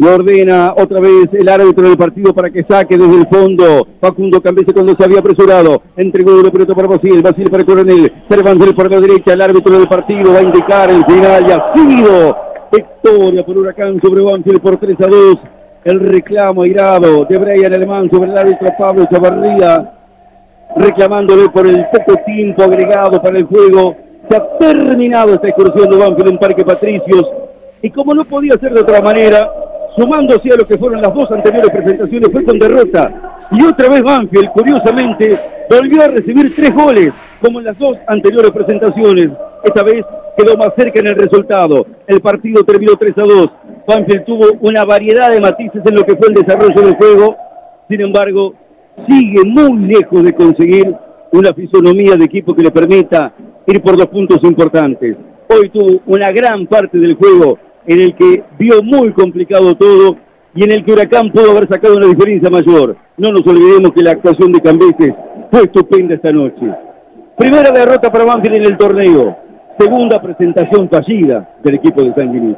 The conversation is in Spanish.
Lo ordena otra vez el árbitro del partido para que saque desde el fondo. Facundo Cambese cuando se había apresurado. Entregó la pelota para Basil. Basil para Coronel. Cervantes por la derecha. El árbitro del partido va a indicar el final. Y ha sido victoria por Huracán sobre Banfield por 3 a 2. El reclamo airado de Brian Alemán sobre el árbitro Pablo Chavarría. Reclamándole por el poco tiempo agregado para el juego. Se ha terminado esta excursión de Banfield en Parque Patricios. Y como no podía ser de otra manera, sumándose a lo que fueron las dos anteriores presentaciones, fue con derrota. Y otra vez Banfield, curiosamente, volvió a recibir tres goles, como en las dos anteriores presentaciones. Esta vez quedó más cerca en el resultado. El partido terminó 3 a 2. Banfield tuvo una variedad de matices en lo que fue el desarrollo del juego. Sin embargo, sigue muy lejos de conseguir una fisonomía de equipo que le permita ir por dos puntos importantes. Hoy tuvo una gran parte del juego en el que vio muy complicado todo y en el que Huracán pudo haber sacado una diferencia mayor. No nos olvidemos que la actuación de Cambeses fue estupenda esta noche. Primera derrota para Banfield en el torneo. Segunda presentación fallida del equipo de San Guinea.